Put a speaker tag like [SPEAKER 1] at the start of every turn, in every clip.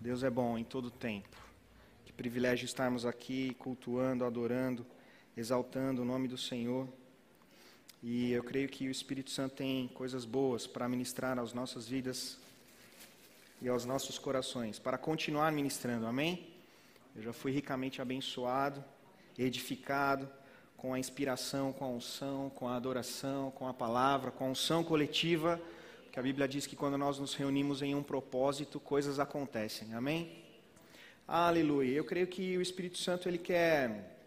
[SPEAKER 1] Deus é bom em todo tempo. Que privilégio estarmos aqui cultuando, adorando, exaltando o nome do Senhor. E eu creio que o Espírito Santo tem coisas boas para ministrar às nossas vidas e aos nossos corações, para continuar ministrando. Amém? Eu já fui ricamente abençoado, edificado com a inspiração, com a unção, com a adoração, com a palavra, com a unção coletiva que a Bíblia diz que quando nós nos reunimos em um propósito, coisas acontecem. Amém? Aleluia. Eu creio que o Espírito Santo ele quer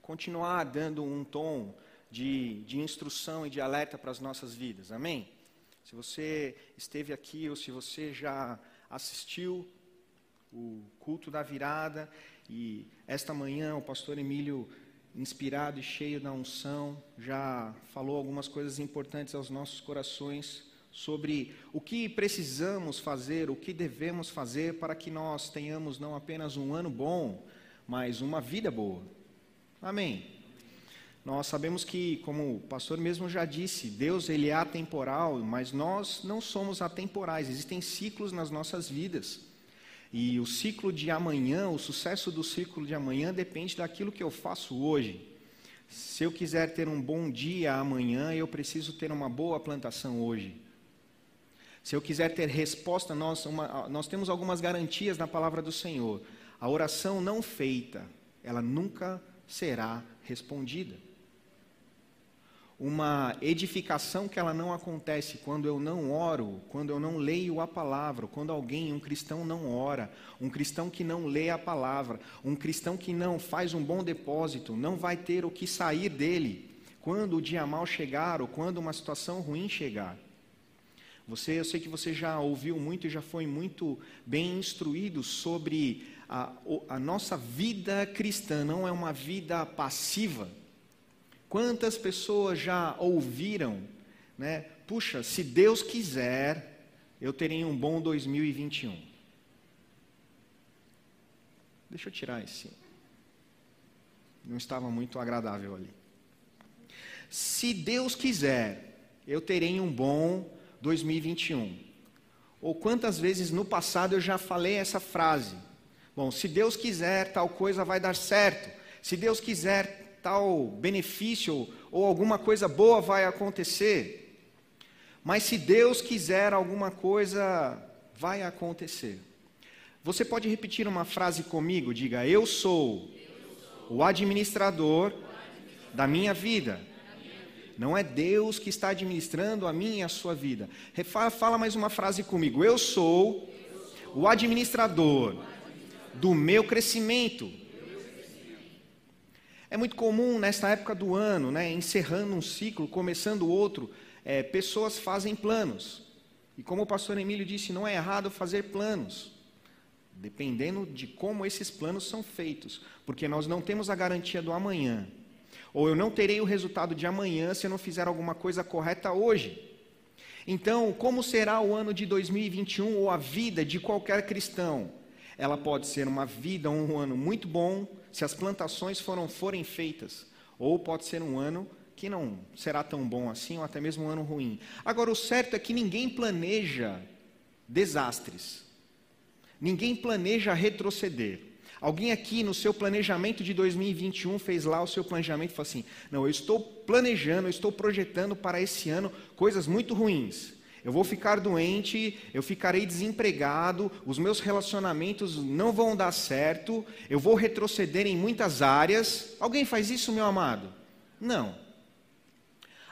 [SPEAKER 1] continuar dando um tom de, de instrução e de alerta para as nossas vidas. Amém? Se você esteve aqui ou se você já assistiu o culto da virada e esta manhã o pastor Emílio inspirado e cheio da unção, já falou algumas coisas importantes aos nossos corações sobre o que precisamos fazer, o que devemos fazer para que nós tenhamos não apenas um ano bom, mas uma vida boa. Amém. Nós sabemos que, como o pastor mesmo já disse, Deus ele é atemporal, mas nós não somos atemporais. Existem ciclos nas nossas vidas. E o ciclo de amanhã, o sucesso do ciclo de amanhã depende daquilo que eu faço hoje. Se eu quiser ter um bom dia amanhã, eu preciso ter uma boa plantação hoje. Se eu quiser ter resposta, nós, uma, nós temos algumas garantias na palavra do Senhor. A oração não feita, ela nunca será respondida. Uma edificação que ela não acontece quando eu não oro, quando eu não leio a palavra, quando alguém, um cristão não ora, um cristão que não lê a palavra, um cristão que não faz um bom depósito, não vai ter o que sair dele quando o dia mal chegar ou quando uma situação ruim chegar. Você, eu sei que você já ouviu muito e já foi muito bem instruído sobre a, a nossa vida cristã, não é uma vida passiva. Quantas pessoas já ouviram, né? Puxa, se Deus quiser, eu terei um bom 2021. Deixa eu tirar esse. Não estava muito agradável ali. Se Deus quiser, eu terei um bom 2021. Ou quantas vezes no passado eu já falei essa frase? Bom, se Deus quiser, tal coisa vai dar certo. Se Deus quiser, tal benefício ou alguma coisa boa vai acontecer. Mas se Deus quiser, alguma coisa vai acontecer. Você pode repetir uma frase comigo? Diga: Eu sou o administrador da minha vida. Não é Deus que está administrando a minha e a sua vida. Fala, mais uma frase comigo. Eu sou o administrador do meu crescimento. É muito comum nesta época do ano, né, encerrando um ciclo, começando outro, é, pessoas fazem planos. E como o pastor Emílio disse, não é errado fazer planos, dependendo de como esses planos são feitos, porque nós não temos a garantia do amanhã. Ou eu não terei o resultado de amanhã se eu não fizer alguma coisa correta hoje. Então, como será o ano de 2021 ou a vida de qualquer cristão? Ela pode ser uma vida, um ano muito bom, se as plantações foram, forem feitas, ou pode ser um ano que não será tão bom assim, ou até mesmo um ano ruim. Agora, o certo é que ninguém planeja desastres, ninguém planeja retroceder. Alguém aqui no seu planejamento de 2021 fez lá o seu planejamento e falou assim: não, eu estou planejando, eu estou projetando para esse ano coisas muito ruins. Eu vou ficar doente, eu ficarei desempregado, os meus relacionamentos não vão dar certo, eu vou retroceder em muitas áreas. Alguém faz isso, meu amado? Não.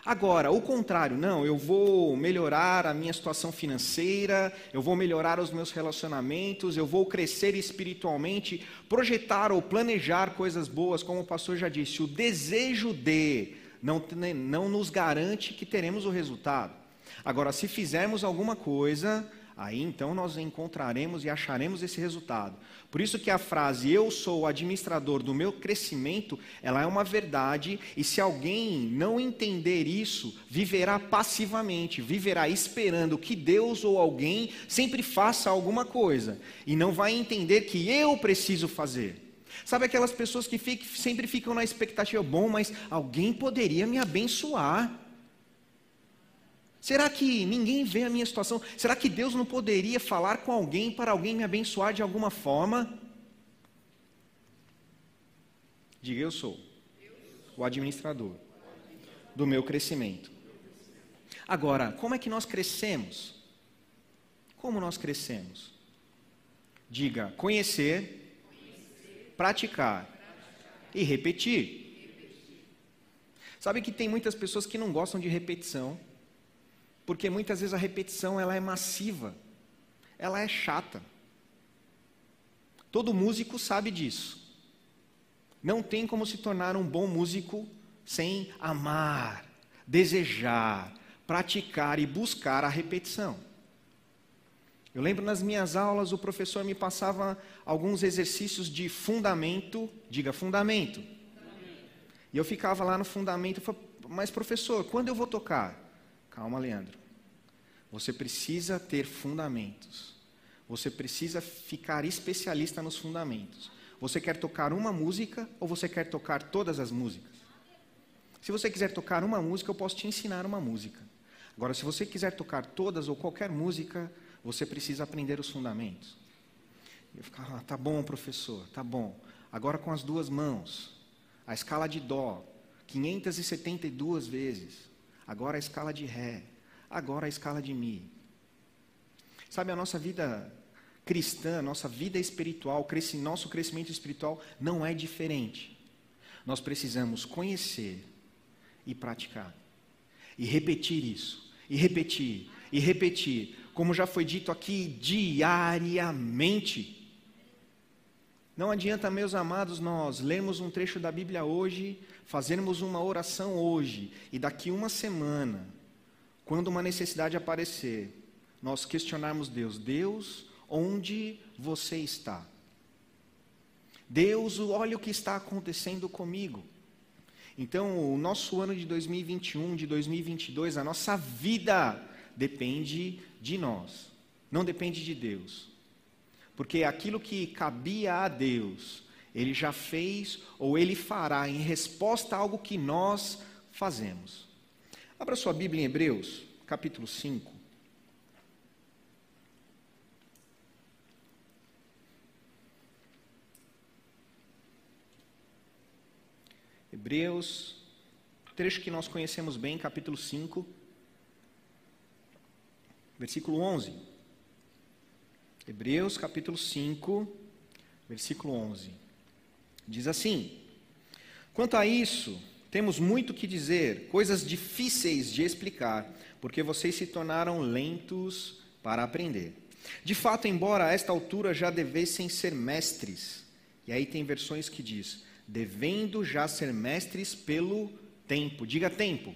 [SPEAKER 1] Agora, o contrário, não, eu vou melhorar a minha situação financeira, eu vou melhorar os meus relacionamentos, eu vou crescer espiritualmente, projetar ou planejar coisas boas, como o pastor já disse, o desejo de não, não nos garante que teremos o resultado. Agora, se fizermos alguma coisa, aí então nós encontraremos e acharemos esse resultado. Por isso que a frase eu sou o administrador do meu crescimento, ela é uma verdade, e se alguém não entender isso, viverá passivamente, viverá esperando que Deus ou alguém sempre faça alguma coisa, e não vai entender que eu preciso fazer. Sabe aquelas pessoas que sempre ficam na expectativa, bom, mas alguém poderia me abençoar. Será que ninguém vê a minha situação? Será que Deus não poderia falar com alguém para alguém me abençoar de alguma forma? Diga eu sou o administrador do meu crescimento. Agora, como é que nós crescemos? Como nós crescemos? Diga conhecer, praticar e repetir. Sabe que tem muitas pessoas que não gostam de repetição porque muitas vezes a repetição ela é massiva, ela é chata. Todo músico sabe disso. Não tem como se tornar um bom músico sem amar, desejar, praticar e buscar a repetição. Eu lembro nas minhas aulas o professor me passava alguns exercícios de fundamento, diga fundamento. E eu ficava lá no fundamento mas professor, quando eu vou tocar? Calma, Leandro. Você precisa ter fundamentos. Você precisa ficar especialista nos fundamentos. Você quer tocar uma música ou você quer tocar todas as músicas? Se você quiser tocar uma música, eu posso te ensinar uma música. Agora, se você quiser tocar todas ou qualquer música, você precisa aprender os fundamentos. Eu ficava, ah, tá bom, professor, tá bom. Agora com as duas mãos, a escala de dó, 572 vezes. Agora a escala de ré agora a escala de Mi. Sabe, a nossa vida cristã, nossa vida espiritual, nosso crescimento espiritual não é diferente. Nós precisamos conhecer e praticar. E repetir isso. E repetir. E repetir. Como já foi dito aqui, diariamente. Não adianta, meus amados, nós lermos um trecho da Bíblia hoje, fazermos uma oração hoje, e daqui uma semana quando uma necessidade aparecer, nós questionarmos Deus: Deus, onde você está? Deus, olha o que está acontecendo comigo. Então, o nosso ano de 2021, de 2022, a nossa vida depende de nós, não depende de Deus. Porque aquilo que cabia a Deus, Ele já fez ou Ele fará em resposta a algo que nós fazemos. Abra sua Bíblia em Hebreus, capítulo 5. Hebreus, trecho que nós conhecemos bem, capítulo 5, versículo 11. Hebreus, capítulo 5, versículo 11. Diz assim: Quanto a isso, temos muito que dizer, coisas difíceis de explicar, porque vocês se tornaram lentos para aprender. De fato, embora a esta altura já devessem ser mestres, e aí tem versões que diz, devendo já ser mestres pelo tempo. Diga tempo.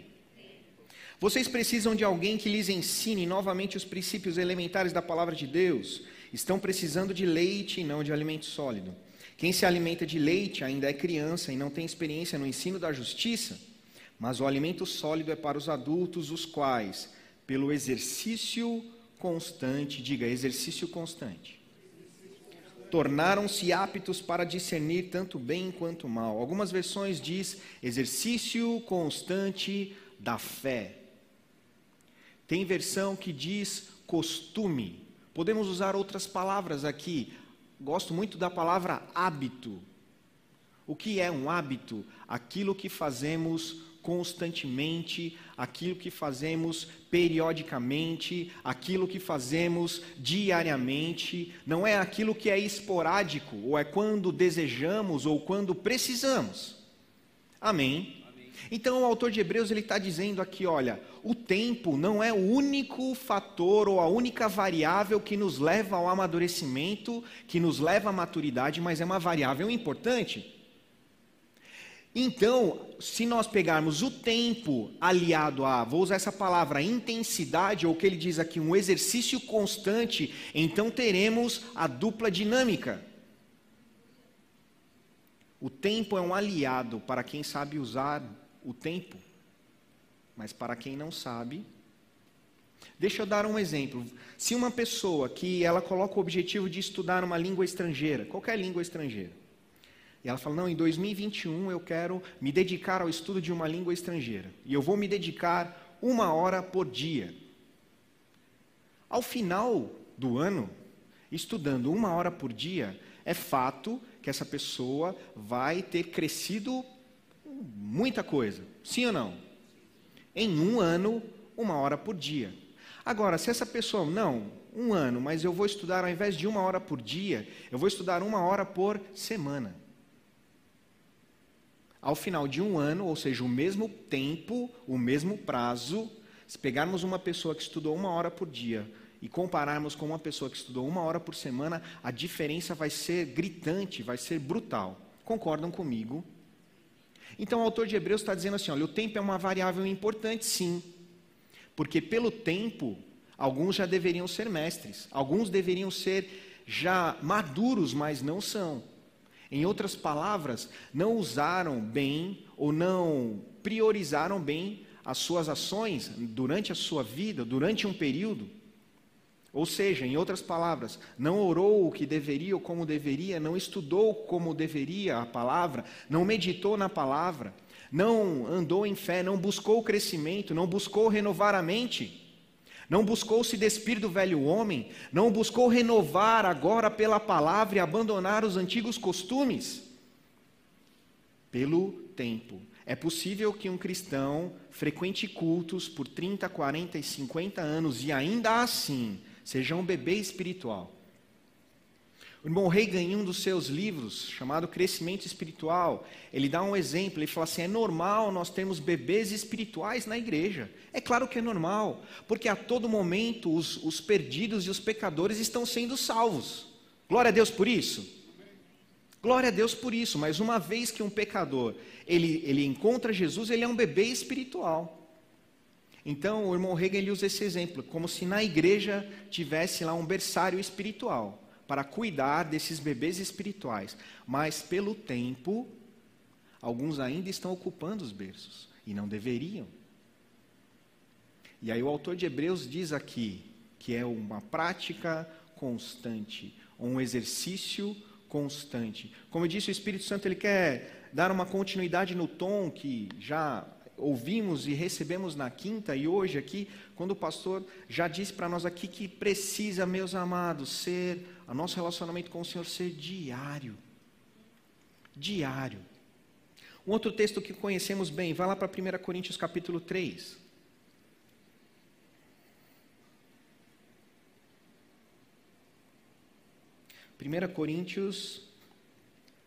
[SPEAKER 1] Vocês precisam de alguém que lhes ensine novamente os princípios elementares da palavra de Deus. Estão precisando de leite e não de alimento sólido. Quem se alimenta de leite ainda é criança e não tem experiência no ensino da justiça, mas o alimento sólido é para os adultos, os quais, pelo exercício constante, diga exercício constante, tornaram-se aptos para discernir tanto bem quanto mal. Algumas versões diz exercício constante da fé. Tem versão que diz costume. Podemos usar outras palavras aqui, gosto muito da palavra hábito. O que é um hábito? Aquilo que fazemos constantemente, aquilo que fazemos periodicamente, aquilo que fazemos diariamente, não é aquilo que é esporádico, ou é quando desejamos ou quando precisamos. Amém? Então o autor de Hebreus ele está dizendo aqui, olha, o tempo não é o único fator ou a única variável que nos leva ao amadurecimento, que nos leva à maturidade, mas é uma variável importante. Então, se nós pegarmos o tempo aliado a, vou usar essa palavra, intensidade, ou o que ele diz aqui, um exercício constante, então teremos a dupla dinâmica. O tempo é um aliado para quem sabe usar o tempo. Mas para quem não sabe, deixa eu dar um exemplo. Se uma pessoa que ela coloca o objetivo de estudar uma língua estrangeira, qualquer língua estrangeira, e ela fala: "Não, em 2021 eu quero me dedicar ao estudo de uma língua estrangeira, e eu vou me dedicar uma hora por dia". Ao final do ano, estudando uma hora por dia, é fato que essa pessoa vai ter crescido muita coisa. Sim ou não? Em um ano, uma hora por dia. Agora, se essa pessoa, não, um ano, mas eu vou estudar ao invés de uma hora por dia, eu vou estudar uma hora por semana. Ao final de um ano, ou seja, o mesmo tempo, o mesmo prazo, se pegarmos uma pessoa que estudou uma hora por dia e compararmos com uma pessoa que estudou uma hora por semana, a diferença vai ser gritante, vai ser brutal. Concordam comigo? Então o autor de Hebreus está dizendo assim: olha, o tempo é uma variável importante, sim, porque pelo tempo, alguns já deveriam ser mestres, alguns deveriam ser já maduros, mas não são. Em outras palavras, não usaram bem ou não priorizaram bem as suas ações durante a sua vida, durante um período. Ou seja, em outras palavras, não orou o que deveria ou como deveria, não estudou como deveria a palavra, não meditou na palavra, não andou em fé, não buscou o crescimento, não buscou renovar a mente. Não buscou se despir do velho homem, não buscou renovar agora pela palavra e abandonar os antigos costumes. Pelo tempo. É possível que um cristão frequente cultos por 30, 40 e 50 anos e ainda assim seja um bebê espiritual. O irmão Reagan, em um dos seus livros, chamado Crescimento Espiritual, ele dá um exemplo, ele fala assim, é normal nós termos bebês espirituais na igreja. É claro que é normal, porque a todo momento os, os perdidos e os pecadores estão sendo salvos. Glória a Deus por isso. Glória a Deus por isso, mas uma vez que um pecador, ele, ele encontra Jesus, ele é um bebê espiritual. Então, o irmão Reagan ele usa esse exemplo, como se na igreja tivesse lá um berçário espiritual para cuidar desses bebês espirituais, mas pelo tempo, alguns ainda estão ocupando os berços e não deveriam. E aí o autor de Hebreus diz aqui que é uma prática constante, um exercício constante. Como eu disse, o Espírito Santo ele quer dar uma continuidade no tom que já ouvimos e recebemos na quinta e hoje aqui, quando o pastor já disse para nós aqui que precisa, meus amados, ser o nosso relacionamento com o Senhor ser diário. Diário. Um outro texto que conhecemos bem, vai lá para 1 Coríntios capítulo 3. Primeira Coríntios,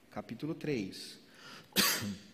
[SPEAKER 1] capítulo 3.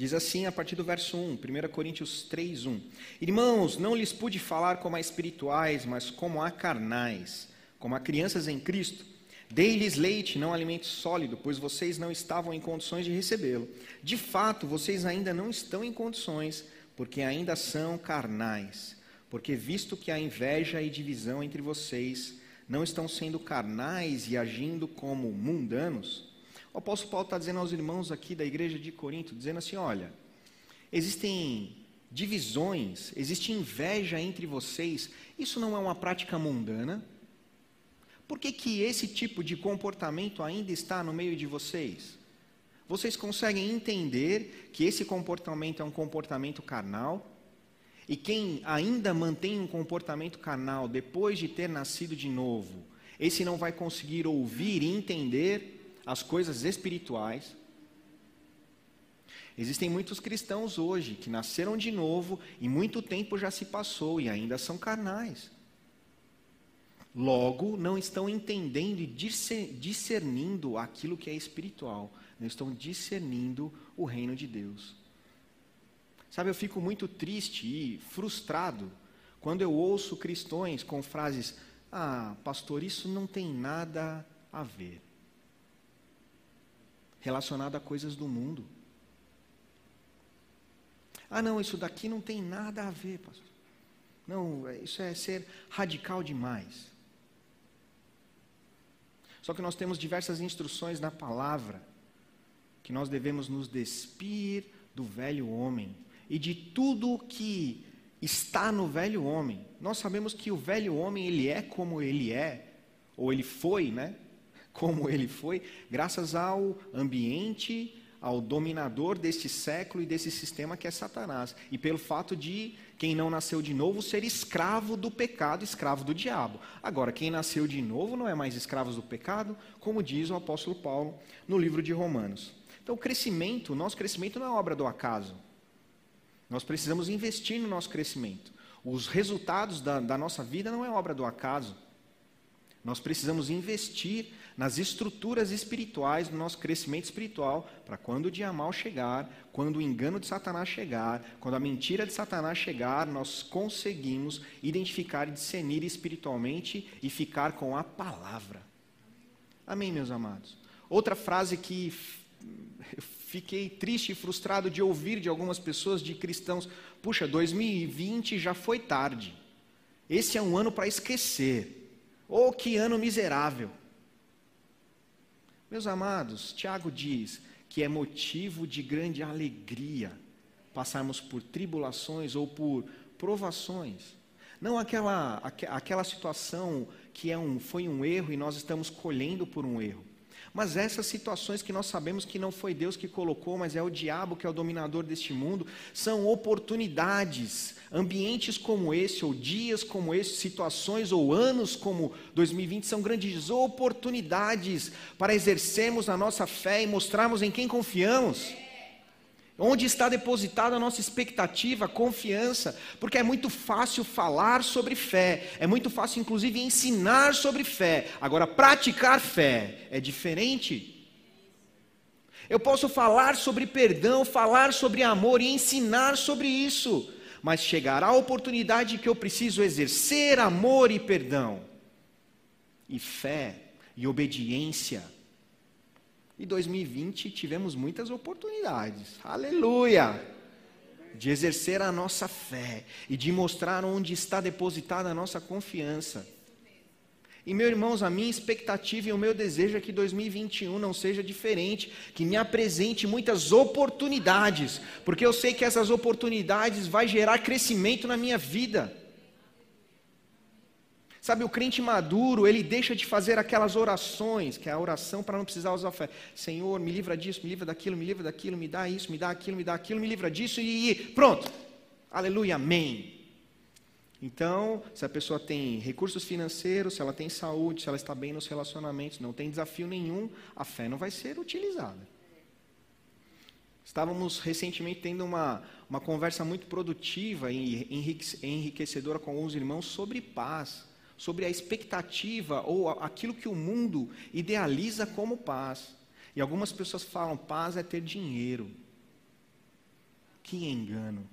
[SPEAKER 1] Diz assim a partir do verso 1, 1 Coríntios 3, 1. Irmãos, não lhes pude falar como a espirituais, mas como a carnais, como a crianças em Cristo. Dei-lhes leite, não alimento sólido, pois vocês não estavam em condições de recebê-lo. De fato, vocês ainda não estão em condições, porque ainda são carnais. Porque visto que há inveja e divisão entre vocês, não estão sendo carnais e agindo como mundanos, o apóstolo Paulo está dizendo aos irmãos aqui da igreja de Corinto, dizendo assim: olha, existem divisões, existe inveja entre vocês, isso não é uma prática mundana? Por que, que esse tipo de comportamento ainda está no meio de vocês? Vocês conseguem entender que esse comportamento é um comportamento carnal? E quem ainda mantém um comportamento carnal depois de ter nascido de novo, esse não vai conseguir ouvir e entender as coisas espirituais. Existem muitos cristãos hoje que nasceram de novo e muito tempo já se passou e ainda são carnais. Logo, não estão entendendo e discernindo aquilo que é espiritual, não estão discernindo o reino de Deus. Sabe, eu fico muito triste e frustrado quando eu ouço cristãos com frases: Ah, pastor, isso não tem nada a ver relacionado a coisas do mundo. Ah, não, isso daqui não tem nada a ver, pastor. Não, isso é ser radical demais. Só que nós temos diversas instruções na palavra que nós devemos nos despir do velho homem e de tudo que está no velho homem. Nós sabemos que o velho homem ele é como ele é, ou ele foi, né? Como ele foi, graças ao ambiente, ao dominador deste século e desse sistema que é Satanás. E pelo fato de quem não nasceu de novo ser escravo do pecado, escravo do diabo. Agora, quem nasceu de novo não é mais escravo do pecado, como diz o apóstolo Paulo no livro de Romanos. Então, o crescimento, o nosso crescimento não é obra do acaso. Nós precisamos investir no nosso crescimento. Os resultados da, da nossa vida não é obra do acaso. Nós precisamos investir nas estruturas espirituais do nosso crescimento espiritual, para quando o dia mal chegar, quando o engano de Satanás chegar, quando a mentira de Satanás chegar, nós conseguimos identificar e discernir espiritualmente e ficar com a palavra. Amém, meus amados? Outra frase que eu fiquei triste e frustrado de ouvir de algumas pessoas, de cristãos: puxa, 2020 já foi tarde. Esse é um ano para esquecer. Oh, que ano miserável! Meus amados, Tiago diz que é motivo de grande alegria passarmos por tribulações ou por provações. Não aquela, aquela situação que é um, foi um erro e nós estamos colhendo por um erro. Mas essas situações que nós sabemos que não foi Deus que colocou, mas é o diabo que é o dominador deste mundo, são oportunidades. Ambientes como esse, ou dias como esse, situações ou anos como 2020 são grandes oportunidades para exercermos a nossa fé e mostrarmos em quem confiamos. Onde está depositada a nossa expectativa, confiança? Porque é muito fácil falar sobre fé, é muito fácil, inclusive, ensinar sobre fé. Agora, praticar fé é diferente. Eu posso falar sobre perdão, falar sobre amor e ensinar sobre isso, mas chegará a oportunidade que eu preciso exercer amor e perdão, e fé e obediência e 2020 tivemos muitas oportunidades, aleluia, de exercer a nossa fé e de mostrar onde está depositada a nossa confiança. E, meus irmãos, a minha expectativa e o meu desejo é que 2021 não seja diferente, que me apresente muitas oportunidades, porque eu sei que essas oportunidades vai gerar crescimento na minha vida. Sabe, o crente maduro, ele deixa de fazer aquelas orações, que é a oração para não precisar usar fé. Senhor, me livra disso, me livra daquilo, me livra daquilo, me dá isso, me dá aquilo, me dá aquilo, me livra disso e, e pronto. Aleluia, amém. Então, se a pessoa tem recursos financeiros, se ela tem saúde, se ela está bem nos relacionamentos, não tem desafio nenhum, a fé não vai ser utilizada. Estávamos recentemente tendo uma, uma conversa muito produtiva e enriquecedora com alguns irmãos sobre paz sobre a expectativa ou aquilo que o mundo idealiza como paz. E algumas pessoas falam: paz é ter dinheiro. Que engano.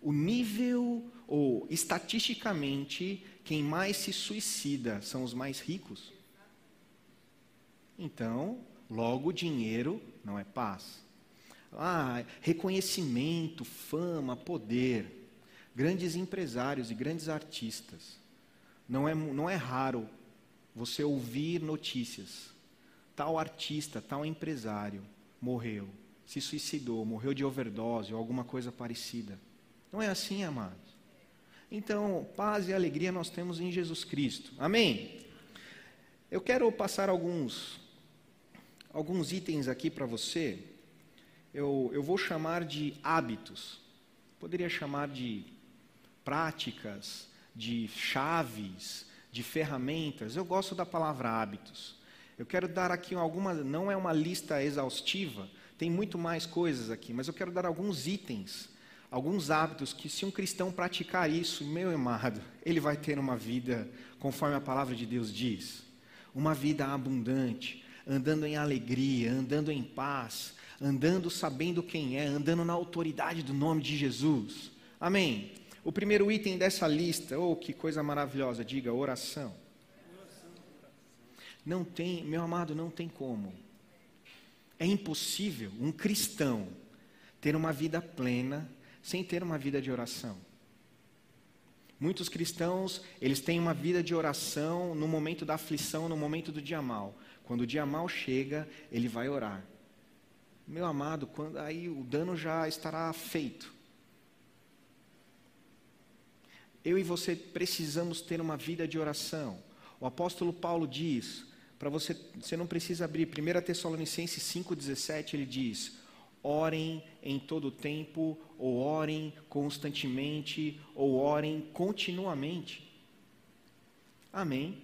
[SPEAKER 1] O nível, ou estatisticamente, quem mais se suicida são os mais ricos. Então, logo, dinheiro não é paz. Ah, reconhecimento, fama, poder grandes empresários e grandes artistas. Não é, não é raro você ouvir notícias. Tal artista, tal empresário morreu, se suicidou, morreu de overdose ou alguma coisa parecida. Não é assim, amados. Então, paz e alegria nós temos em Jesus Cristo. Amém? Eu quero passar alguns, alguns itens aqui para você. Eu, eu vou chamar de hábitos. Poderia chamar de práticas, de chaves, de ferramentas. Eu gosto da palavra hábitos. Eu quero dar aqui alguma, não é uma lista exaustiva, tem muito mais coisas aqui, mas eu quero dar alguns itens, alguns hábitos que se um cristão praticar isso, meu amado, ele vai ter uma vida conforme a palavra de Deus diz, uma vida abundante, andando em alegria, andando em paz, andando sabendo quem é, andando na autoridade do nome de Jesus. Amém. O primeiro item dessa lista, oh, que coisa maravilhosa, diga oração. Não tem, meu amado, não tem como. É impossível um cristão ter uma vida plena sem ter uma vida de oração. Muitos cristãos, eles têm uma vida de oração no momento da aflição, no momento do dia mal. Quando o dia mal chega, ele vai orar. Meu amado, quando aí o dano já estará feito. Eu e você precisamos ter uma vida de oração. O apóstolo Paulo diz: para você, você não precisa abrir. 1 Tessalonicenses 5,17 ele diz: orem em todo tempo, ou orem constantemente, ou orem continuamente. Amém.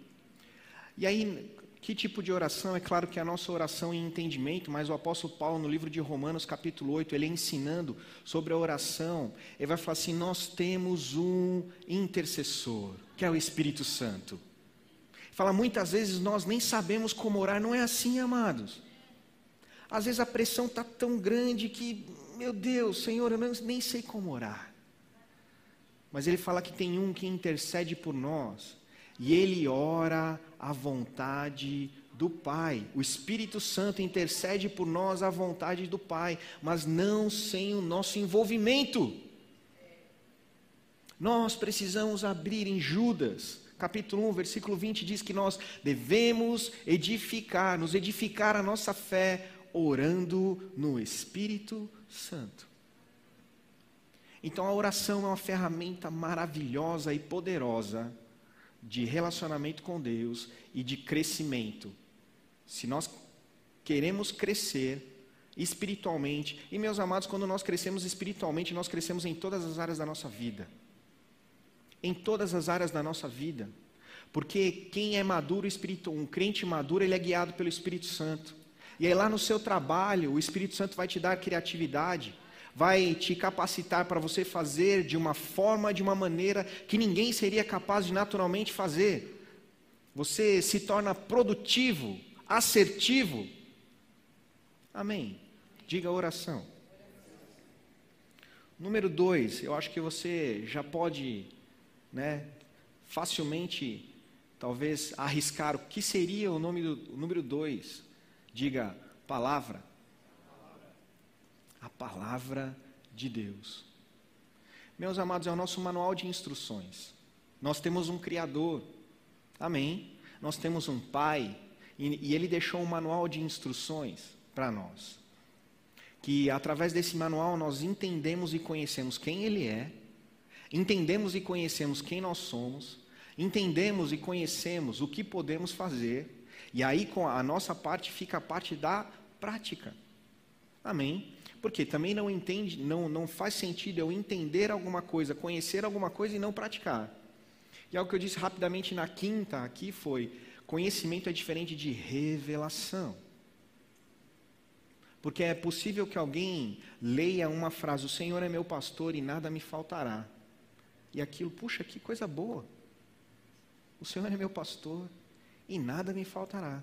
[SPEAKER 1] E aí, que tipo de oração? É claro que a nossa oração em entendimento, mas o apóstolo Paulo, no livro de Romanos, capítulo 8, ele é ensinando sobre a oração. Ele vai falar assim: Nós temos um intercessor, que é o Espírito Santo. Fala, muitas vezes nós nem sabemos como orar, não é assim, amados. Às vezes a pressão está tão grande que, meu Deus, Senhor, eu nem sei como orar. Mas ele fala que tem um que intercede por nós, e ele ora à vontade do Pai. O Espírito Santo intercede por nós à vontade do Pai, mas não sem o nosso envolvimento. Nós precisamos abrir em Judas, capítulo 1, versículo 20, diz que nós devemos edificar, nos edificar a nossa fé, orando no Espírito Santo. Então a oração é uma ferramenta maravilhosa e poderosa de relacionamento com Deus e de crescimento. Se nós queremos crescer espiritualmente, e meus amados, quando nós crescemos espiritualmente, nós crescemos em todas as áreas da nossa vida. Em todas as áreas da nossa vida. Porque quem é maduro um crente maduro, ele é guiado pelo Espírito Santo. E aí lá no seu trabalho, o Espírito Santo vai te dar criatividade, vai te capacitar para você fazer de uma forma, de uma maneira que ninguém seria capaz de naturalmente fazer. Você se torna produtivo, assertivo. Amém. Diga a oração. Número dois, eu acho que você já pode, né, facilmente, talvez arriscar o que seria o nome do o número dois. Diga palavra a palavra de Deus. Meus amados, é o nosso manual de instruções. Nós temos um Criador, amém? Nós temos um Pai, e, e Ele deixou um manual de instruções para nós. Que através desse manual nós entendemos e conhecemos quem Ele é, entendemos e conhecemos quem nós somos, entendemos e conhecemos o que podemos fazer, e aí com a nossa parte fica a parte da prática. Amém? Porque também não entende, não, não faz sentido eu entender alguma coisa, conhecer alguma coisa e não praticar. E algo que eu disse rapidamente na quinta aqui foi: conhecimento é diferente de revelação. Porque é possível que alguém leia uma frase: O Senhor é meu pastor e nada me faltará. E aquilo, puxa, que coisa boa. O Senhor é meu pastor e nada me faltará.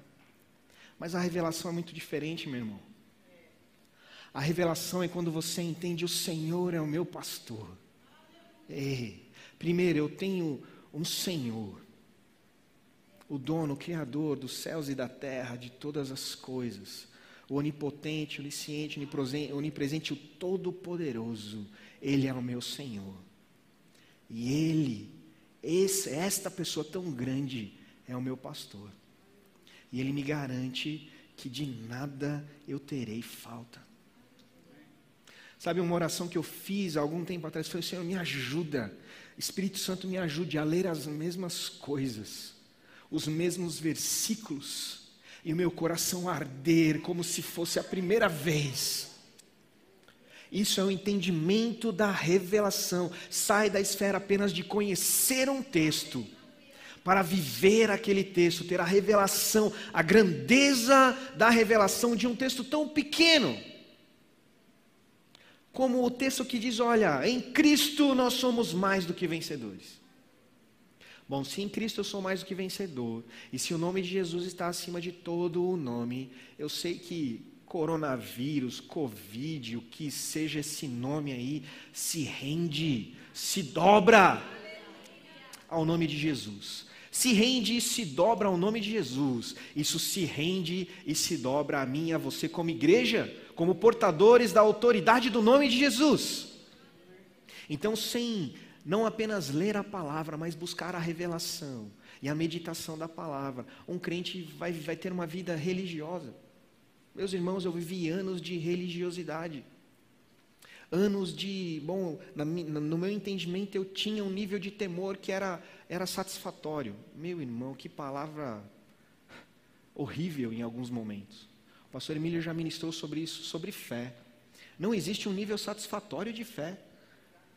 [SPEAKER 1] Mas a revelação é muito diferente, meu irmão. A revelação é quando você entende: o Senhor é o meu pastor. É. Primeiro, eu tenho um Senhor, o dono, o Criador dos céus e da terra, de todas as coisas, o onipotente, onisciente, onipresente, o todo-poderoso. Ele é o meu Senhor. E Ele, esse, esta pessoa tão grande, é o meu pastor. E Ele me garante que de nada eu terei falta. Sabe, uma oração que eu fiz há algum tempo atrás foi: Senhor, me ajuda, Espírito Santo, me ajude a ler as mesmas coisas, os mesmos versículos, e o meu coração arder como se fosse a primeira vez. Isso é o entendimento da revelação. Sai da esfera apenas de conhecer um texto, para viver aquele texto, ter a revelação, a grandeza da revelação de um texto tão pequeno como o texto que diz: olha, em Cristo nós somos mais do que vencedores. Bom, se em Cristo eu sou mais do que vencedor, e se o nome de Jesus está acima de todo o nome, eu sei que coronavírus, Covid, o que seja esse nome aí, se rende, se dobra ao nome de Jesus. Se rende e se dobra ao nome de Jesus. Isso se rende e se dobra a mim e a você como igreja como portadores da autoridade do nome de Jesus. Então, sem não apenas ler a palavra, mas buscar a revelação e a meditação da palavra, um crente vai, vai ter uma vida religiosa. Meus irmãos, eu vivi anos de religiosidade. Anos de, bom, na, no meu entendimento eu tinha um nível de temor que era, era satisfatório. Meu irmão, que palavra horrível em alguns momentos. O pastor Emílio já ministrou sobre isso, sobre fé. Não existe um nível satisfatório de fé.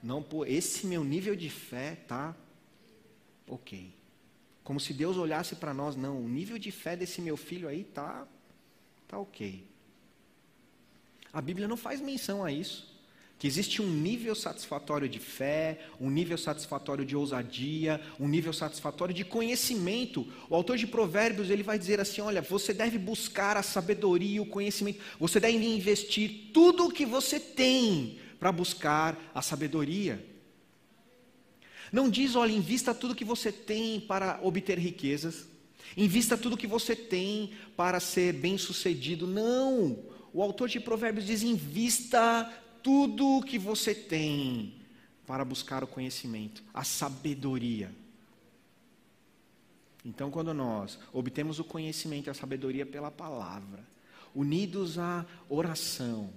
[SPEAKER 1] Não, pô, esse meu nível de fé tá ok. Como se Deus olhasse para nós, não, o nível de fé desse meu filho aí tá tá ok. A Bíblia não faz menção a isso que existe um nível satisfatório de fé, um nível satisfatório de ousadia, um nível satisfatório de conhecimento. O autor de Provérbios ele vai dizer assim: olha, você deve buscar a sabedoria o conhecimento, você deve investir tudo o que você tem para buscar a sabedoria. Não diz, olha, invista tudo que você tem para obter riquezas, invista tudo que você tem para ser bem-sucedido. Não! O autor de Provérbios diz: invista tudo o que você tem para buscar o conhecimento, a sabedoria. Então, quando nós obtemos o conhecimento e a sabedoria pela palavra, unidos à oração,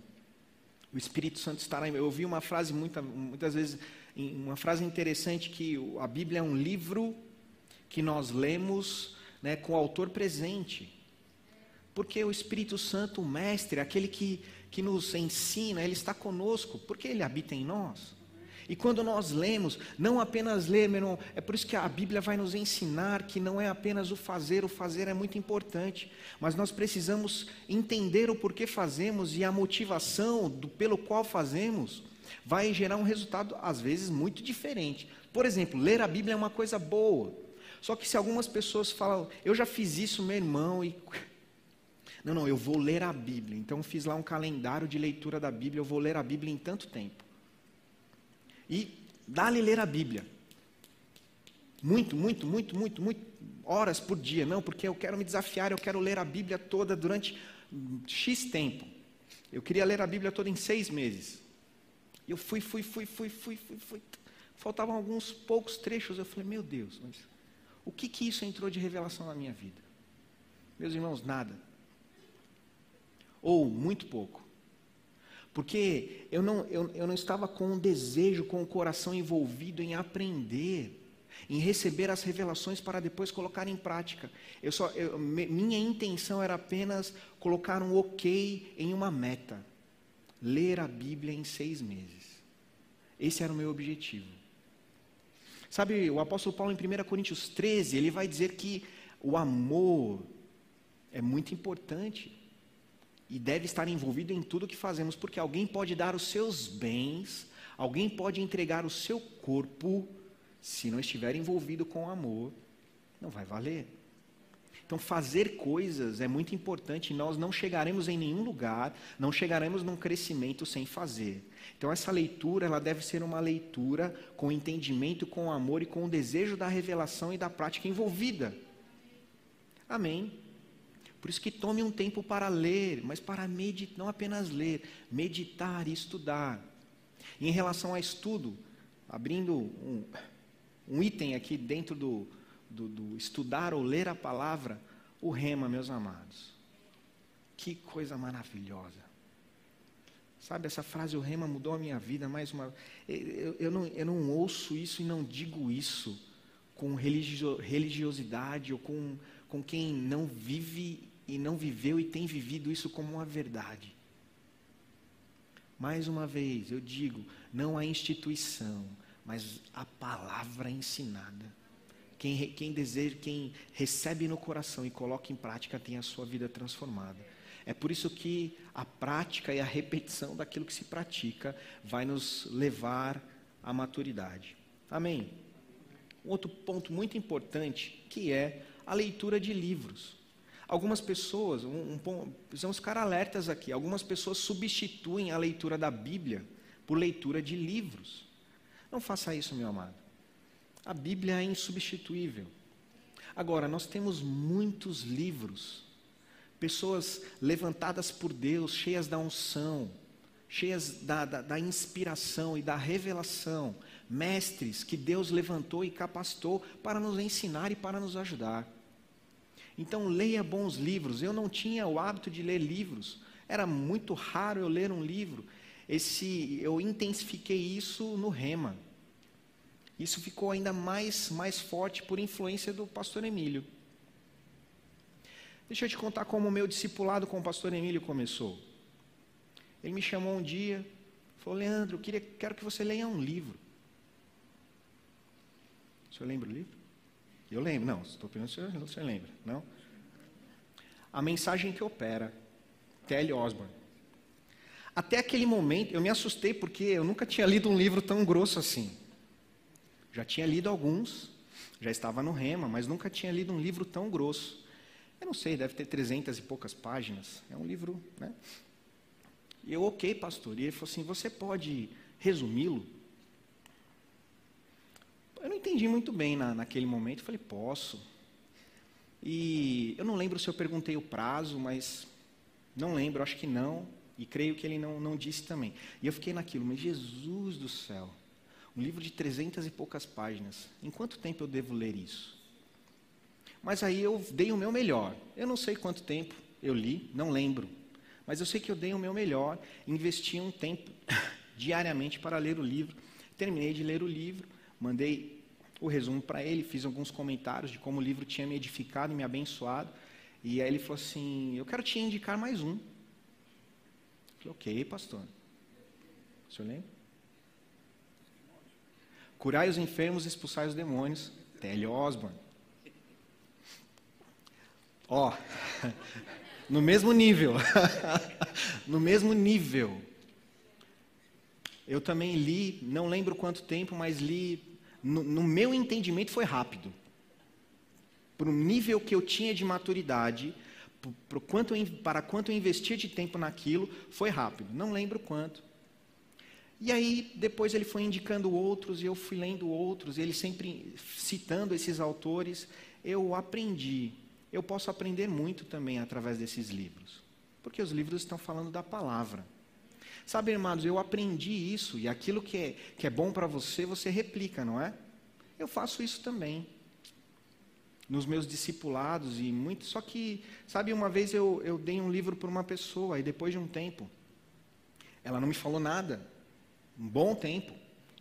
[SPEAKER 1] o Espírito Santo estará Eu ouvi uma frase muita, muitas vezes, uma frase interessante que a Bíblia é um livro que nós lemos né, com o autor presente. Porque o Espírito Santo, o Mestre, aquele que que nos ensina, Ele está conosco, porque Ele habita em nós. E quando nós lemos, não apenas ler, meu irmão, é por isso que a Bíblia vai nos ensinar que não é apenas o fazer, o fazer é muito importante, mas nós precisamos entender o porquê fazemos e a motivação do, pelo qual fazemos vai gerar um resultado, às vezes, muito diferente. Por exemplo, ler a Bíblia é uma coisa boa, só que se algumas pessoas falam, eu já fiz isso, meu irmão, e não, não, eu vou ler a Bíblia. Então fiz lá um calendário de leitura da Bíblia, eu vou ler a Bíblia em tanto tempo. E dá-lhe ler a Bíblia. Muito, muito, muito, muito, muito, horas por dia. Não, porque eu quero me desafiar, eu quero ler a Bíblia toda durante X tempo. Eu queria ler a Bíblia toda em seis meses. Eu fui, fui, fui, fui, fui, fui, fui. Faltavam alguns poucos trechos. Eu falei, meu Deus, mas o que que isso entrou de revelação na minha vida? Meus irmãos, nada ou muito pouco. Porque eu não, eu, eu não estava com um desejo, com o coração envolvido em aprender, em receber as revelações para depois colocar em prática. Eu só, eu, minha intenção era apenas colocar um ok em uma meta: ler a Bíblia em seis meses. Esse era o meu objetivo. Sabe, o apóstolo Paulo em 1 Coríntios 13, ele vai dizer que o amor é muito importante e deve estar envolvido em tudo que fazemos, porque alguém pode dar os seus bens, alguém pode entregar o seu corpo, se não estiver envolvido com amor, não vai valer. Então, fazer coisas é muito importante, nós não chegaremos em nenhum lugar, não chegaremos num crescimento sem fazer. Então, essa leitura, ela deve ser uma leitura com entendimento, com amor e com o desejo da revelação e da prática envolvida. Amém. Por isso que tome um tempo para ler, mas para meditar, não apenas ler, meditar e estudar. E em relação a estudo, abrindo um, um item aqui dentro do, do, do estudar ou ler a palavra, o rema, meus amados. Que coisa maravilhosa. Sabe, essa frase, o rema mudou a minha vida mais uma eu, eu, não, eu não ouço isso e não digo isso com religio, religiosidade ou com, com quem não vive e não viveu e tem vivido isso como uma verdade. Mais uma vez, eu digo, não a instituição, mas a palavra ensinada. Quem, quem deseja, quem recebe no coração e coloca em prática tem a sua vida transformada. É por isso que a prática e a repetição daquilo que se pratica vai nos levar à maturidade. Amém? Um outro ponto muito importante que é a leitura de livros. Algumas pessoas, um, um, precisamos ficar alertas aqui, algumas pessoas substituem a leitura da Bíblia por leitura de livros. Não faça isso, meu amado. A Bíblia é insubstituível. Agora, nós temos muitos livros, pessoas levantadas por Deus, cheias da unção, cheias da, da, da inspiração e da revelação, mestres que Deus levantou e capacitou para nos ensinar e para nos ajudar. Então, leia bons livros. Eu não tinha o hábito de ler livros. Era muito raro eu ler um livro. Esse, eu intensifiquei isso no Rema. Isso ficou ainda mais, mais forte por influência do pastor Emílio. Deixa eu te contar como o meu discipulado com o pastor Emílio começou. Ele me chamou um dia, falou: Leandro, eu queria, quero que você leia um livro. O senhor lembra o livro? Eu lembro, não, estou perguntando se senhor lembra, não? A Mensagem que Opera, T.L. Osborne. Até aquele momento, eu me assustei porque eu nunca tinha lido um livro tão grosso assim. Já tinha lido alguns, já estava no Rema, mas nunca tinha lido um livro tão grosso. Eu não sei, deve ter trezentas e poucas páginas. É um livro, né? E eu, ok, pastor. E ele falou assim: você pode resumi-lo? Eu não entendi muito bem na, naquele momento. Falei: posso. E eu não lembro se eu perguntei o prazo, mas não lembro, acho que não. E creio que ele não, não disse também. E eu fiquei naquilo, mas Jesus do céu, um livro de trezentas e poucas páginas, em quanto tempo eu devo ler isso? Mas aí eu dei o meu melhor. Eu não sei quanto tempo eu li, não lembro. Mas eu sei que eu dei o meu melhor, investi um tempo diariamente para ler o livro. Terminei de ler o livro, mandei o resumo para ele, fiz alguns comentários de como o livro tinha me edificado e me abençoado. E aí ele falou assim: Eu quero te indicar mais um. Falei, ok, pastor. O senhor lembra? Curai os enfermos, expulsai os demônios. T.L. Osborne. Ó, oh, no mesmo nível. no mesmo nível. Eu também li, não lembro quanto tempo, mas li. No, no meu entendimento foi rápido. Para o nível que eu tinha de maturidade, para quanto, eu, para quanto eu investia de tempo naquilo, foi rápido. Não lembro quanto. E aí, depois ele foi indicando outros, e eu fui lendo outros, e ele sempre citando esses autores. Eu aprendi. Eu posso aprender muito também através desses livros. Porque os livros estão falando da palavra. Sabe, irmãos, eu aprendi isso, e aquilo que é, que é bom para você, você replica, não é? Eu faço isso também nos meus discipulados e muito. Só que, sabe, uma vez eu, eu dei um livro para uma pessoa e depois de um tempo, ela não me falou nada, um bom tempo.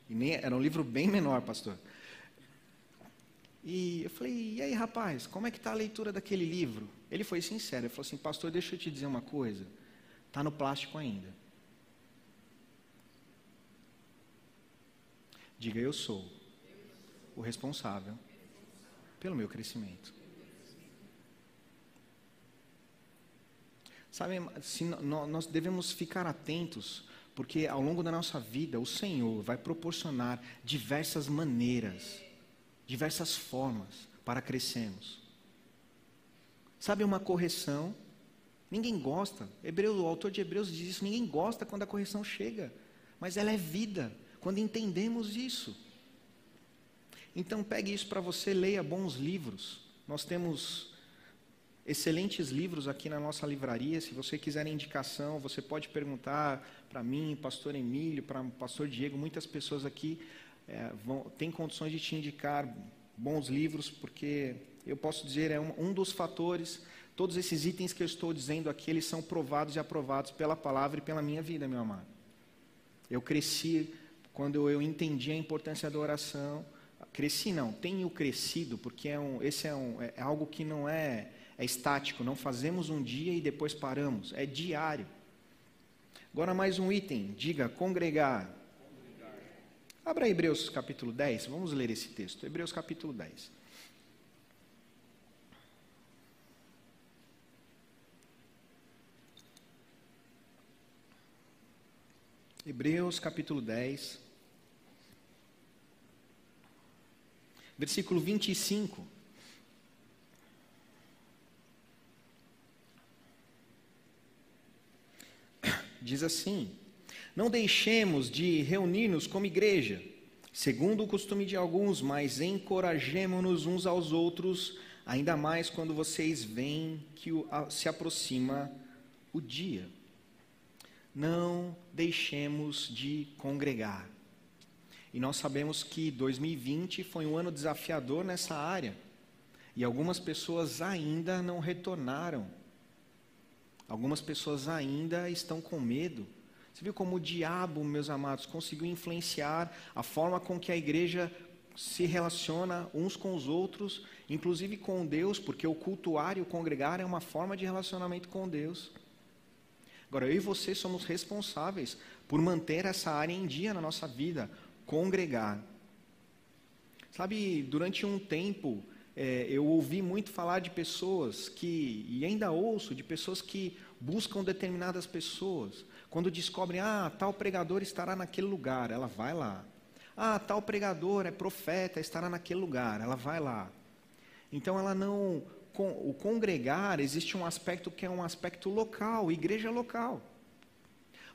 [SPEAKER 1] E nem, era um livro bem menor, pastor. E eu falei, e aí, rapaz, como é que está a leitura daquele livro? Ele foi sincero, ele falou assim, pastor, deixa eu te dizer uma coisa, está no plástico ainda. Diga, eu sou o responsável pelo meu crescimento. Sabe, se nós devemos ficar atentos, porque ao longo da nossa vida o Senhor vai proporcionar diversas maneiras, diversas formas para crescermos. Sabe uma correção? Ninguém gosta. Hebreu, o autor de Hebreus diz isso, ninguém gosta quando a correção chega, mas ela é vida quando entendemos isso. Então pegue isso para você, leia bons livros. Nós temos excelentes livros aqui na nossa livraria. Se você quiser indicação, você pode perguntar para mim, pastor Emílio, para pastor Diego. Muitas pessoas aqui é, vão, têm condições de te indicar bons livros, porque eu posso dizer, é um, um dos fatores. Todos esses itens que eu estou dizendo aqui, eles são provados e aprovados pela palavra e pela minha vida, meu amado. Eu cresci quando eu entendi a importância da oração, Cresci não, tenho crescido, porque é um, esse é, um, é algo que não é, é estático, não fazemos um dia e depois paramos, é diário. Agora mais um item, diga congregar. congregar. Abra Hebreus capítulo 10, vamos ler esse texto. Hebreus capítulo 10. Hebreus capítulo 10. Versículo 25. Diz assim: Não deixemos de reunir-nos como igreja, segundo o costume de alguns, mas encorajemo-nos uns aos outros, ainda mais quando vocês veem que se aproxima o dia. Não deixemos de congregar. E nós sabemos que 2020 foi um ano desafiador nessa área. E algumas pessoas ainda não retornaram. Algumas pessoas ainda estão com medo. Você viu como o diabo, meus amados, conseguiu influenciar a forma com que a igreja se relaciona uns com os outros, inclusive com Deus, porque o cultuar e o congregar é uma forma de relacionamento com Deus. Agora, eu e você somos responsáveis por manter essa área em dia na nossa vida, congregar. Sabe, durante um tempo, é, eu ouvi muito falar de pessoas que, e ainda ouço, de pessoas que buscam determinadas pessoas. Quando descobrem, ah, tal pregador estará naquele lugar, ela vai lá. Ah, tal pregador é profeta, estará naquele lugar, ela vai lá. Então ela não. Com, o congregar, existe um aspecto que é um aspecto local, igreja local.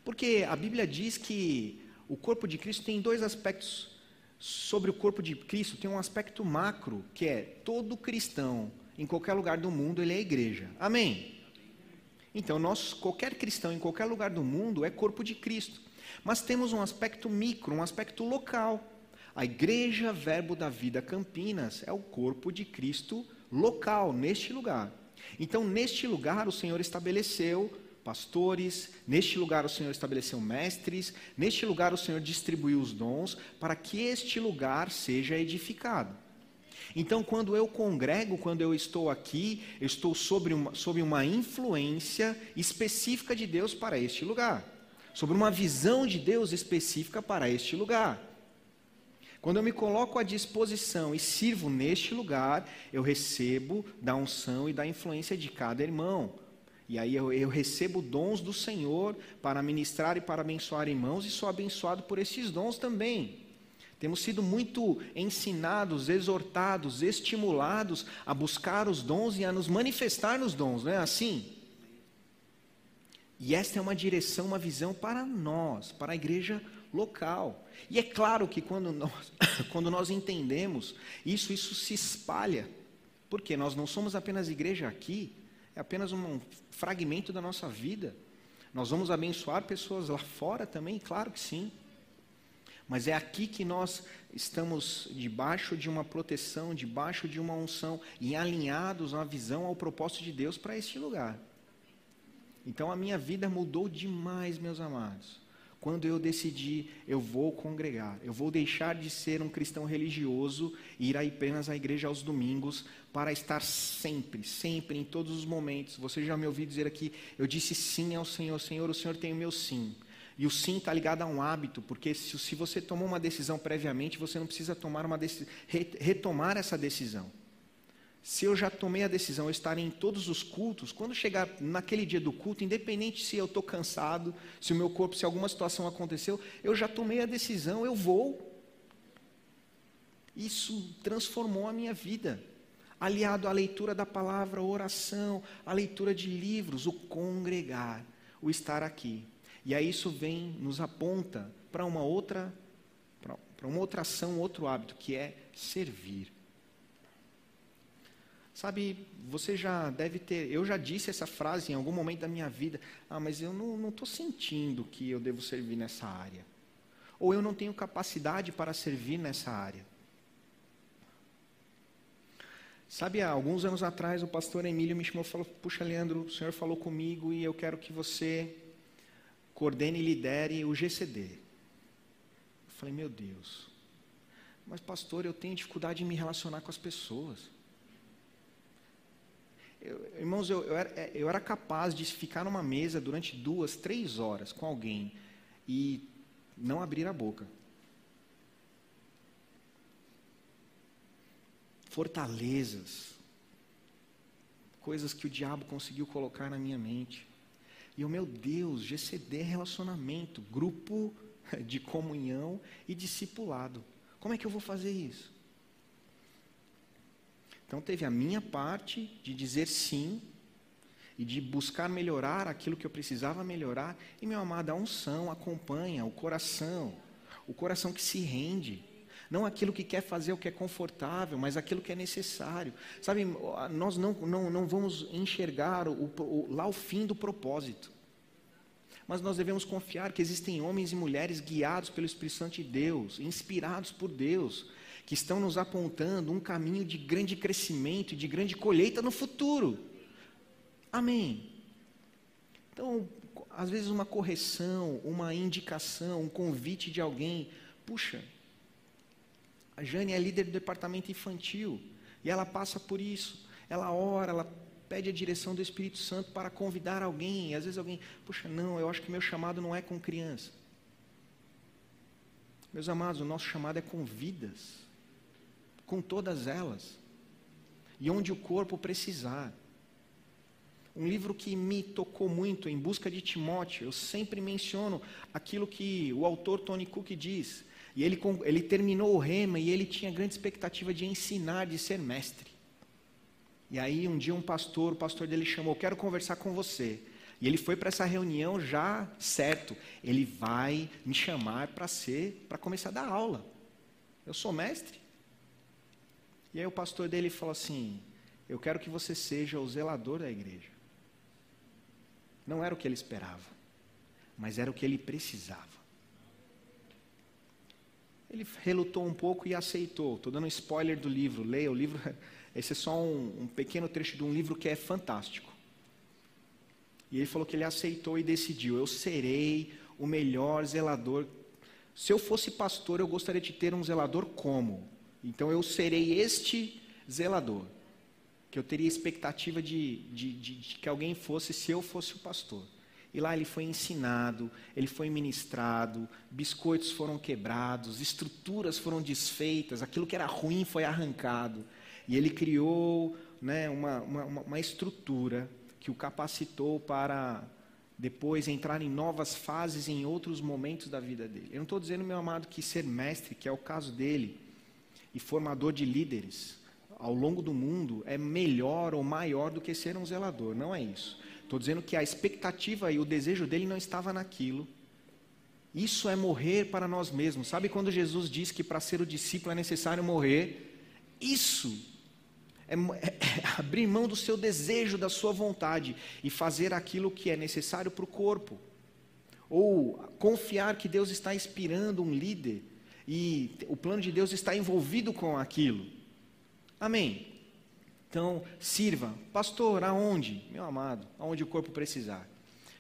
[SPEAKER 1] Porque a Bíblia diz que o corpo de Cristo tem dois aspectos sobre o corpo de Cristo, tem um aspecto macro, que é todo cristão, em qualquer lugar do mundo, ele é igreja. Amém? Então, nós, qualquer cristão em qualquer lugar do mundo é corpo de Cristo. Mas temos um aspecto micro, um aspecto local. A Igreja Verbo da Vida Campinas é o corpo de Cristo local, neste lugar. Então, neste lugar, o Senhor estabeleceu pastores, neste lugar o Senhor estabeleceu mestres, neste lugar o Senhor distribuiu os dons, para que este lugar seja edificado. Então, quando eu congrego, quando eu estou aqui, eu estou sobre uma, sob uma influência específica de Deus para este lugar sobre uma visão de Deus específica para este lugar. Quando eu me coloco à disposição e sirvo neste lugar, eu recebo da unção e da influência de cada irmão. E aí eu, eu, recebo dons do Senhor para ministrar e para abençoar irmãos e sou abençoado por esses dons também. Temos sido muito ensinados, exortados, estimulados a buscar os dons e a nos manifestar nos dons, não é assim? E esta é uma direção, uma visão para nós, para a igreja local. E é claro que quando nós, quando nós entendemos isso, isso se espalha. Porque nós não somos apenas igreja aqui, é apenas um fragmento da nossa vida. Nós vamos abençoar pessoas lá fora também, claro que sim. Mas é aqui que nós estamos debaixo de uma proteção, debaixo de uma unção e alinhados à visão, ao propósito de Deus para este lugar. Então a minha vida mudou demais, meus amados. Quando eu decidi, eu vou congregar, eu vou deixar de ser um cristão religioso e ir apenas à igreja aos domingos para estar sempre, sempre, em todos os momentos. Você já me ouviu dizer aqui, eu disse sim ao Senhor, Senhor, o Senhor tem o meu sim. E o sim está ligado a um hábito, porque se, se, você tomou uma decisão previamente, você não precisa tomar uma retomar essa decisão se eu já tomei a decisão de estar em todos os cultos, quando chegar naquele dia do culto, independente se eu estou cansado, se o meu corpo, se alguma situação aconteceu, eu já tomei a decisão, eu vou. Isso transformou a minha vida. Aliado à leitura da palavra, oração, a leitura de livros, o congregar, o estar aqui. E aí isso vem, nos aponta para uma outra, para uma outra ação, outro hábito, que é servir. Sabe, você já deve ter, eu já disse essa frase em algum momento da minha vida, ah, mas eu não estou sentindo que eu devo servir nessa área. Ou eu não tenho capacidade para servir nessa área. Sabe, há alguns anos atrás o pastor Emílio me chamou e falou, puxa Leandro, o senhor falou comigo e eu quero que você coordene e lidere o GCD. Eu falei, meu Deus, mas pastor, eu tenho dificuldade em me relacionar com as pessoas. Eu, irmãos, eu, eu, era, é, eu era capaz de ficar numa mesa durante duas, três horas com alguém e não abrir a boca. Fortalezas, coisas que o diabo conseguiu colocar na minha mente. E o meu Deus, GCD é relacionamento, grupo de comunhão e discipulado. Como é que eu vou fazer isso? Então teve a minha parte de dizer sim e de buscar melhorar aquilo que eu precisava melhorar. E meu amado, a unção acompanha o coração, o coração que se rende. Não aquilo que quer fazer o que é confortável, mas aquilo que é necessário. Sabe, nós não, não, não vamos enxergar o, o, lá o fim do propósito. Mas nós devemos confiar que existem homens e mulheres guiados pelo Espírito Santo de Deus, inspirados por Deus, que estão nos apontando um caminho de grande crescimento, de grande colheita no futuro. Amém. Então, às vezes uma correção, uma indicação, um convite de alguém, puxa, A Jane é líder do departamento infantil e ela passa por isso. Ela ora, ela pede a direção do Espírito Santo para convidar alguém. E às vezes alguém, puxa, não, eu acho que meu chamado não é com criança. Meus amados, o nosso chamado é com vidas, com todas elas, e onde o corpo precisar. Um livro que me tocou muito, Em Busca de Timóteo, eu sempre menciono aquilo que o autor Tony Cook diz. E ele, ele terminou o rema e ele tinha grande expectativa de ensinar, de ser mestre. E aí um dia um pastor, o pastor dele chamou, quero conversar com você. E ele foi para essa reunião já certo, ele vai me chamar para ser, para começar a dar aula. Eu sou mestre. E aí o pastor dele falou assim: Eu quero que você seja o zelador da igreja. Não era o que ele esperava, mas era o que ele precisava. Ele relutou um pouco e aceitou. Estou dando um spoiler do livro. Leia o livro. Esse é só um, um pequeno trecho de um livro que é fantástico. E ele falou que ele aceitou e decidiu: eu serei o melhor zelador. Se eu fosse pastor, eu gostaria de ter um zelador como? Então eu serei este zelador que eu teria expectativa de, de, de, de, que alguém fosse se eu fosse o pastor. E lá ele foi ensinado, ele foi ministrado, biscoitos foram quebrados, estruturas foram desfeitas, aquilo que era ruim foi arrancado. E ele criou né, uma, uma, uma estrutura que o capacitou para depois entrar em novas fases em outros momentos da vida dele. Eu não estou dizendo, meu amado, que ser mestre, que é o caso dele, e formador de líderes, ao longo do mundo é melhor ou maior do que ser um zelador. Não é isso. Estou dizendo que a expectativa e o desejo dele não estava naquilo. Isso é morrer para nós mesmos. Sabe quando Jesus diz que para ser o discípulo é necessário morrer? Isso é, é, abrir mão do seu desejo, da sua vontade e fazer aquilo que é necessário para o corpo. Ou confiar que Deus está inspirando um líder e o plano de Deus está envolvido com aquilo. Amém. Então, sirva. Pastor, aonde? Meu amado, aonde o corpo precisar.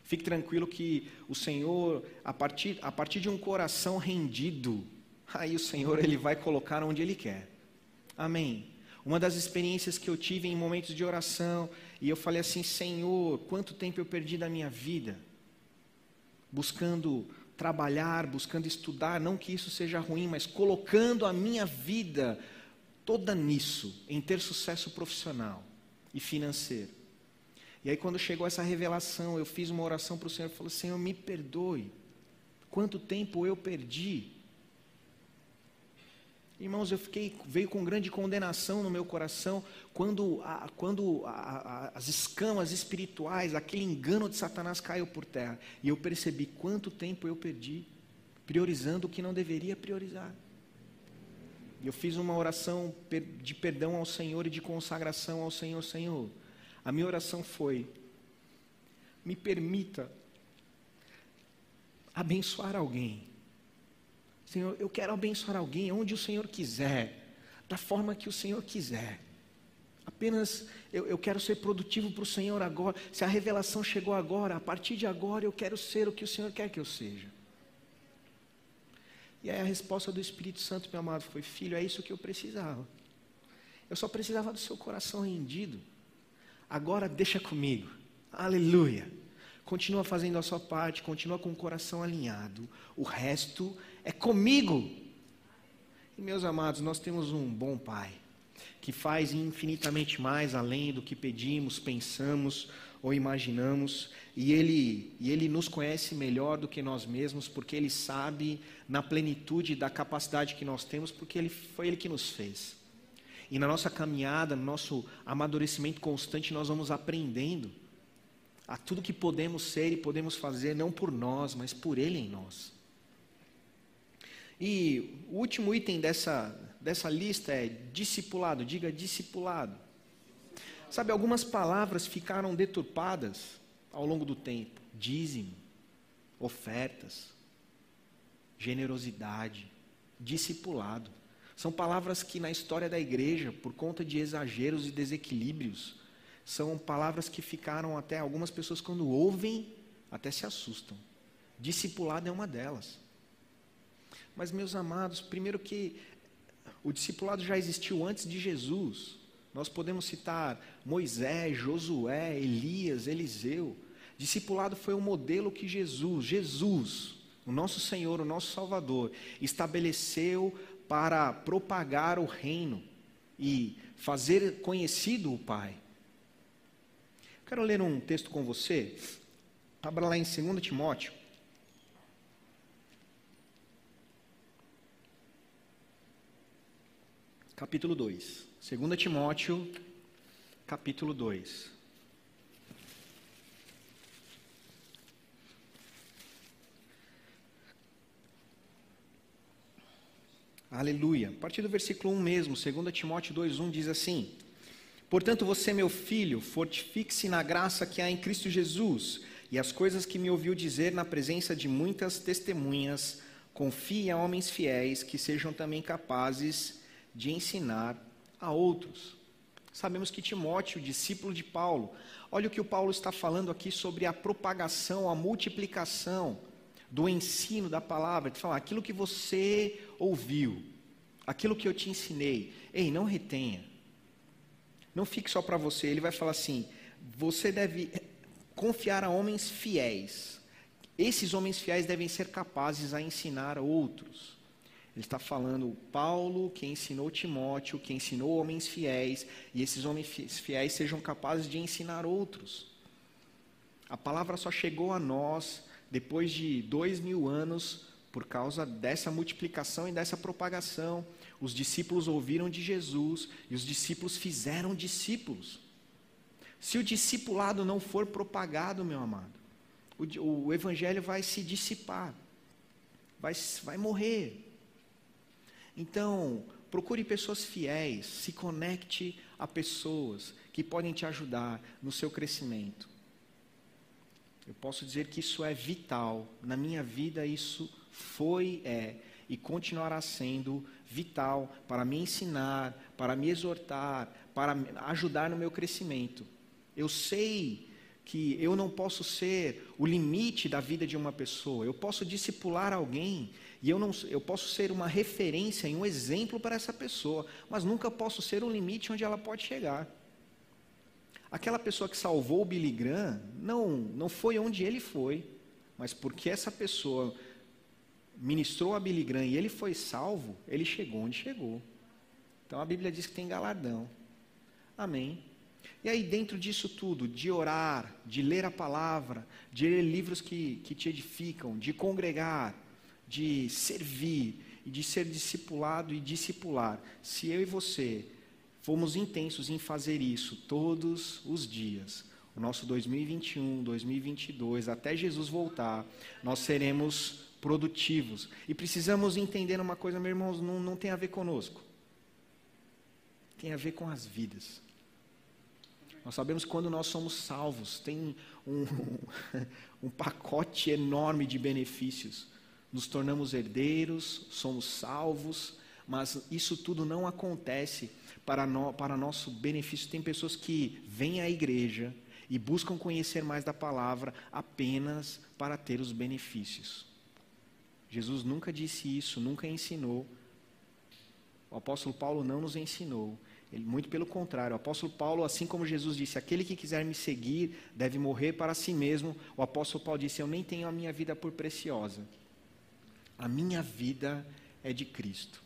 [SPEAKER 1] Fique tranquilo que o Senhor, a partir, a partir de um coração rendido, aí o Senhor ele vai colocar onde Ele quer. Amém. Uma das experiências que eu tive em momentos de oração, e eu falei assim: Senhor, quanto tempo eu perdi da minha vida, buscando trabalhar, buscando estudar, não que isso seja ruim, mas colocando a minha vida toda nisso, em ter sucesso profissional e financeiro. E aí, quando chegou essa revelação, eu fiz uma oração para o Senhor e falei: Senhor, me perdoe. Quanto tempo eu perdi? Irmãos, eu fiquei, veio com grande condenação no meu coração quando, a, quando a, a, as escamas espirituais, aquele engano de Satanás caiu por terra. E eu percebi quanto tempo eu perdi, priorizando o que não deveria priorizar. E eu fiz uma oração de perdão ao Senhor e de consagração ao Senhor. Senhor, a minha oração foi: me permita abençoar alguém. Senhor, eu quero abençoar alguém onde o Senhor quiser, da forma que o Senhor quiser. Apenas eu, eu quero ser produtivo para o Senhor agora. Se a revelação chegou agora, a partir de agora eu quero ser o que o Senhor quer que eu seja. E aí a resposta do Espírito Santo, meu amado, foi: Filho, é isso que eu precisava. Eu só precisava do seu coração rendido. Agora deixa comigo. Aleluia. Continua fazendo a sua parte, continua com o coração alinhado. O resto é comigo. E meus amados, nós temos um bom Pai que faz infinitamente mais além do que pedimos, pensamos ou imaginamos, e ele, e ele nos conhece melhor do que nós mesmos, porque ele sabe na plenitude da capacidade que nós temos, porque ele foi ele que nos fez. E na nossa caminhada, no nosso amadurecimento constante, nós vamos aprendendo a tudo que podemos ser e podemos fazer, não por nós, mas por Ele em nós. E o último item dessa, dessa lista é discipulado, diga discipulado. Sabe, algumas palavras ficaram deturpadas ao longo do tempo: dízimo, ofertas, generosidade, discipulado. São palavras que na história da igreja, por conta de exageros e desequilíbrios, são palavras que ficaram até algumas pessoas quando ouvem até se assustam. Discipulado é uma delas. Mas meus amados, primeiro que O discipulado já existiu antes de Jesus. Nós podemos citar Moisés, Josué, Elias, Eliseu. Discipulado foi o modelo que Jesus, Jesus, o nosso Senhor, o nosso Salvador, estabeleceu para propagar o reino e fazer conhecido o Pai. Quero ler um texto com você. Abra lá em 2 Timóteo. Capítulo 2. 2 Timóteo, capítulo 2. Aleluia. A partir do versículo 1 mesmo, 2 Timóteo 2,1 diz assim: Portanto, você, meu filho, fortifique-se na graça que há em Cristo Jesus, e as coisas que me ouviu dizer na presença de muitas testemunhas, confie a homens fiéis que sejam também capazes de ensinar a outros. Sabemos que Timóteo, discípulo de Paulo, olha o que o Paulo está falando aqui sobre a propagação, a multiplicação do ensino da palavra, de falar aquilo que você ouviu, aquilo que eu te ensinei. Ei, não retenha. Não fique só para você. Ele vai falar assim: você deve confiar a homens fiéis. Esses homens fiéis devem ser capazes a ensinar outros. Ele está falando Paulo, que ensinou Timóteo, que ensinou homens fiéis, e esses homens fiéis sejam capazes de ensinar outros. A palavra só chegou a nós depois de dois mil anos, por causa dessa multiplicação e dessa propagação, os discípulos ouviram de Jesus e os discípulos fizeram discípulos. Se o discipulado não for propagado, meu amado, o, o evangelho vai se dissipar, vai, vai morrer. Então, procure pessoas fiéis, se conecte a pessoas que podem te ajudar no seu crescimento. Eu posso dizer que isso é vital. Na minha vida, isso foi, é e continuará sendo vital para me ensinar, para me exortar, para ajudar no meu crescimento. Eu sei que eu não posso ser o limite da vida de uma pessoa. Eu posso discipular alguém e eu, não, eu posso ser uma referência e um exemplo para essa pessoa, mas nunca posso ser o limite onde ela pode chegar. Aquela pessoa que salvou o Billy Graham não, não foi onde ele foi, mas porque essa pessoa ministrou a Billy Graham e ele foi salvo, ele chegou onde chegou. Então a Bíblia diz que tem galardão. Amém. E aí, dentro disso tudo, de orar, de ler a palavra, de ler livros que, que te edificam, de congregar, de servir de ser discipulado e discipular, se eu e você fomos intensos em fazer isso todos os dias, o nosso 2021, 2022, até Jesus voltar, nós seremos produtivos. E precisamos entender uma coisa, meus irmãos, não, não tem a ver conosco. Tem a ver com as vidas. Nós sabemos que quando nós somos salvos, tem um, um pacote enorme de benefícios. Nos tornamos herdeiros, somos salvos, mas isso tudo não acontece para, no, para nosso benefício. Tem pessoas que vêm à igreja e buscam conhecer mais da palavra apenas para ter os benefícios. Jesus nunca disse isso, nunca ensinou. O apóstolo Paulo não nos ensinou. Ele, muito pelo contrário, o apóstolo Paulo, assim como Jesus disse, aquele que quiser me seguir deve morrer para si mesmo. O apóstolo Paulo disse: Eu nem tenho a minha vida por preciosa. A minha vida é de Cristo.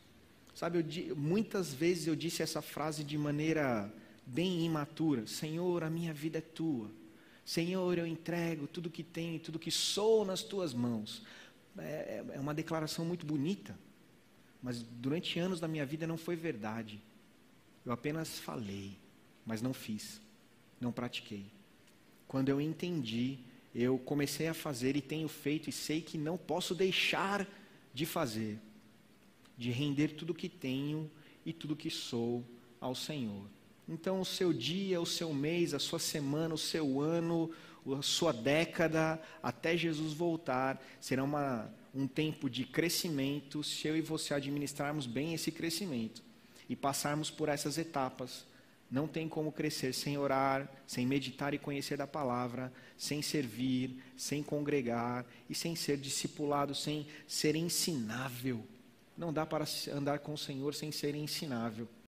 [SPEAKER 1] Sabe, eu, muitas vezes eu disse essa frase de maneira bem imatura: Senhor, a minha vida é tua. Senhor, eu entrego tudo que tenho, tudo que sou nas tuas mãos. É, é, é uma declaração muito bonita, mas durante anos da minha vida não foi verdade. Eu apenas falei, mas não fiz, não pratiquei. Quando eu entendi, eu comecei a fazer e tenho feito e sei que não posso deixar de fazer de render tudo que tenho e tudo que sou ao Senhor. Então, o seu dia, o seu mês, a sua semana, o seu ano, a sua década, até Jesus voltar, será uma, um tempo de crescimento se eu e você administrarmos bem esse crescimento e passarmos por essas etapas. Não tem como crescer sem orar, sem meditar e conhecer da palavra, sem servir, sem congregar e sem ser discipulado, sem ser ensinável Não dá para andar com o Senhor sem ser ensinável.